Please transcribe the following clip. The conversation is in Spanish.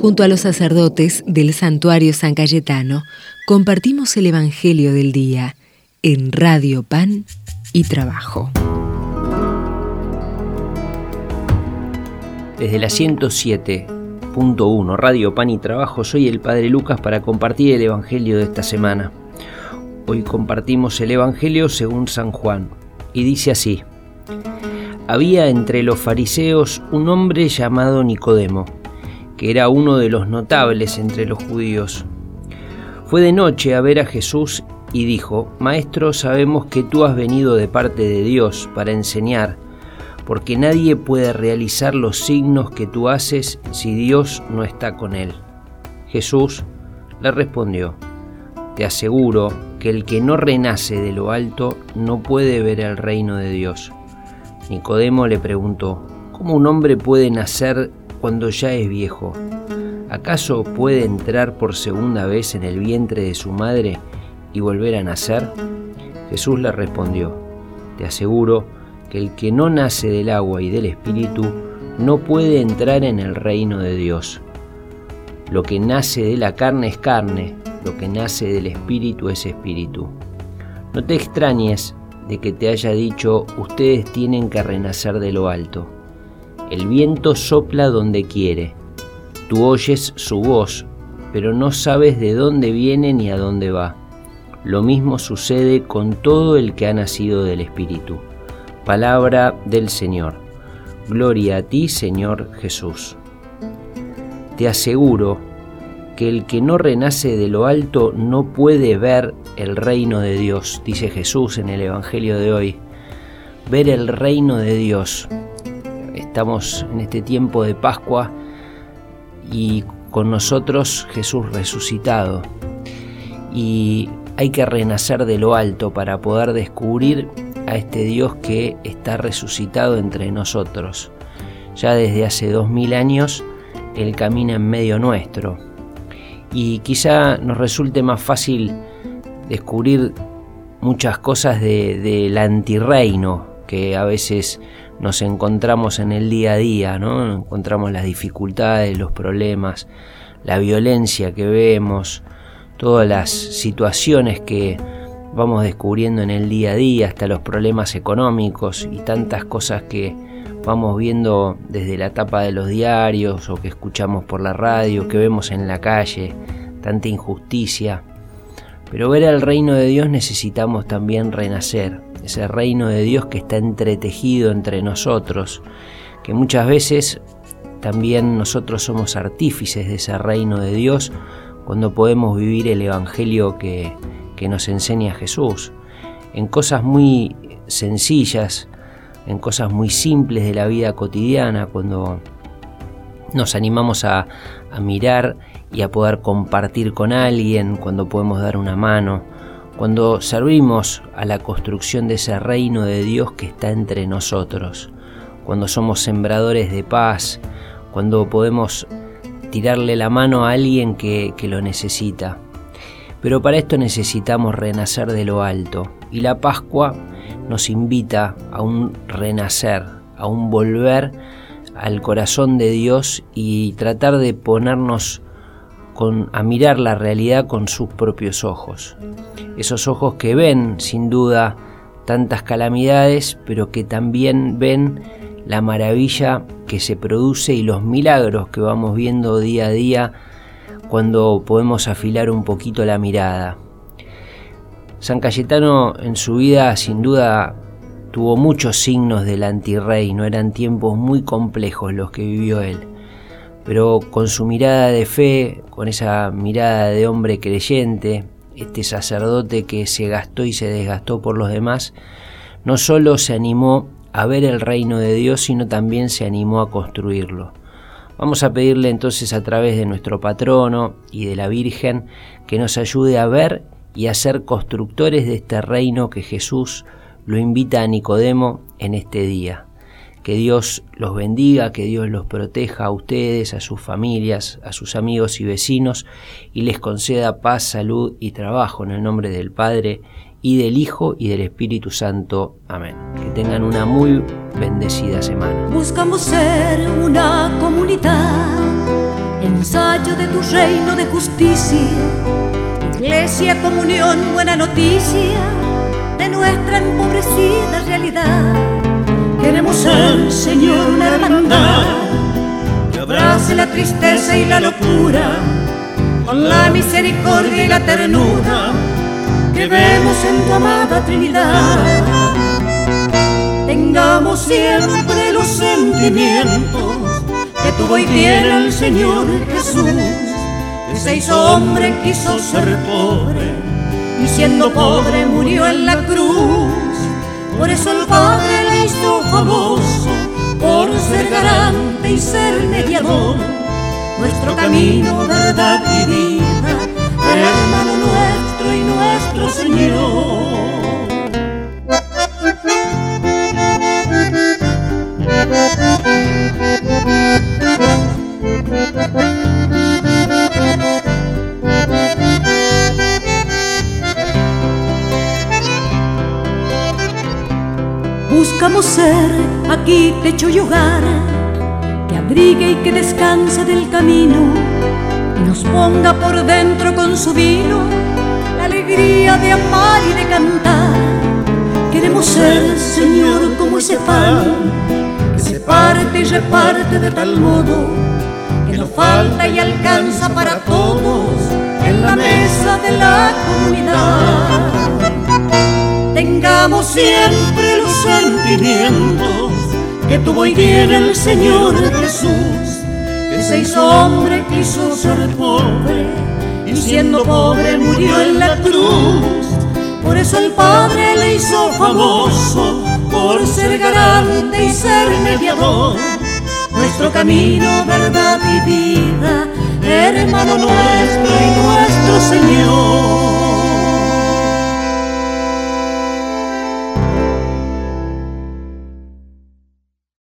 Junto a los sacerdotes del santuario San Cayetano, compartimos el Evangelio del Día en Radio Pan y Trabajo. Desde la 107.1 Radio Pan y Trabajo soy el Padre Lucas para compartir el Evangelio de esta semana. Hoy compartimos el Evangelio según San Juan y dice así. Había entre los fariseos un hombre llamado Nicodemo que era uno de los notables entre los judíos. Fue de noche a ver a Jesús y dijo, Maestro, sabemos que tú has venido de parte de Dios para enseñar, porque nadie puede realizar los signos que tú haces si Dios no está con él. Jesús le respondió, Te aseguro que el que no renace de lo alto no puede ver el reino de Dios. Nicodemo le preguntó, ¿cómo un hombre puede nacer cuando ya es viejo? ¿Acaso puede entrar por segunda vez en el vientre de su madre y volver a nacer? Jesús le respondió, Te aseguro que el que no nace del agua y del espíritu no puede entrar en el reino de Dios. Lo que nace de la carne es carne, lo que nace del espíritu es espíritu. No te extrañes de que te haya dicho, ustedes tienen que renacer de lo alto el viento sopla donde quiere. Tú oyes su voz, pero no sabes de dónde viene ni a dónde va. Lo mismo sucede con todo el que ha nacido del Espíritu. Palabra del Señor. Gloria a ti, Señor Jesús. Te aseguro que el que no renace de lo alto no puede ver el reino de Dios, dice Jesús en el Evangelio de hoy. Ver el reino de Dios Estamos en este tiempo de Pascua y con nosotros Jesús resucitado. Y hay que renacer de lo alto para poder descubrir a este Dios que está resucitado entre nosotros. Ya desde hace dos mil años Él camina en medio nuestro. Y quizá nos resulte más fácil descubrir muchas cosas del antirreino que a veces nos encontramos en el día a día, ¿no? Encontramos las dificultades, los problemas, la violencia que vemos, todas las situaciones que vamos descubriendo en el día a día, hasta los problemas económicos y tantas cosas que vamos viendo desde la tapa de los diarios o que escuchamos por la radio, que vemos en la calle, tanta injusticia. Pero ver el reino de Dios necesitamos también renacer, ese reino de Dios que está entretejido entre nosotros, que muchas veces también nosotros somos artífices de ese reino de Dios cuando podemos vivir el Evangelio que, que nos enseña Jesús, en cosas muy sencillas, en cosas muy simples de la vida cotidiana, cuando nos animamos a, a mirar y a poder compartir con alguien, cuando podemos dar una mano, cuando servimos a la construcción de ese reino de Dios que está entre nosotros, cuando somos sembradores de paz, cuando podemos tirarle la mano a alguien que, que lo necesita. Pero para esto necesitamos renacer de lo alto y la Pascua nos invita a un renacer, a un volver al corazón de Dios y tratar de ponernos a mirar la realidad con sus propios ojos. Esos ojos que ven, sin duda, tantas calamidades, pero que también ven la maravilla que se produce y los milagros que vamos viendo día a día cuando podemos afilar un poquito la mirada. San Cayetano en su vida sin duda tuvo muchos signos del no eran tiempos muy complejos los que vivió él pero con su mirada de fe, con esa mirada de hombre creyente, este sacerdote que se gastó y se desgastó por los demás, no solo se animó a ver el reino de Dios, sino también se animó a construirlo. Vamos a pedirle entonces a través de nuestro patrono y de la Virgen que nos ayude a ver y a ser constructores de este reino que Jesús lo invita a Nicodemo en este día. Que Dios los bendiga, que Dios los proteja a ustedes, a sus familias, a sus amigos y vecinos y les conceda paz, salud y trabajo en el nombre del Padre y del Hijo y del Espíritu Santo. Amén. Que tengan una muy bendecida semana. Buscamos ser una comunidad de tu reino de justicia. Iglesia, comunión, buena noticia de nuestra empobrecida realidad. Queremos ser, Señor, una hermandad que abrace la tristeza y la locura con la misericordia y la ternura que vemos en tu amada Trinidad. Tengamos siempre los sentimientos que tuvo y tiene el Señor Jesús, que se hizo hombre, quiso ser pobre, y siendo pobre murió en la cruz. Por eso el Padre famoso, por ser garante y ser mediador, nuestro camino, verdad y vida, hermano nuestro y nuestro Señor. Buscamos ser aquí techo y hogar, que abrigue y que descanse del camino, y nos ponga por dentro con su vino la alegría de amar y de cantar. Queremos ser, Señor, como ese pan que se parte y reparte de tal modo que no falta y alcanza para todos en la mesa de la comunidad. Tengamos siempre sentimientos que tuvo y tiene el Señor Jesús, que se hizo hombre, quiso ser pobre, y siendo pobre murió en la cruz. Por eso el Padre le hizo famoso, por ser garante y ser mediador. Nuestro camino, verdad y vida, hermano nuestro y nuestro Señor.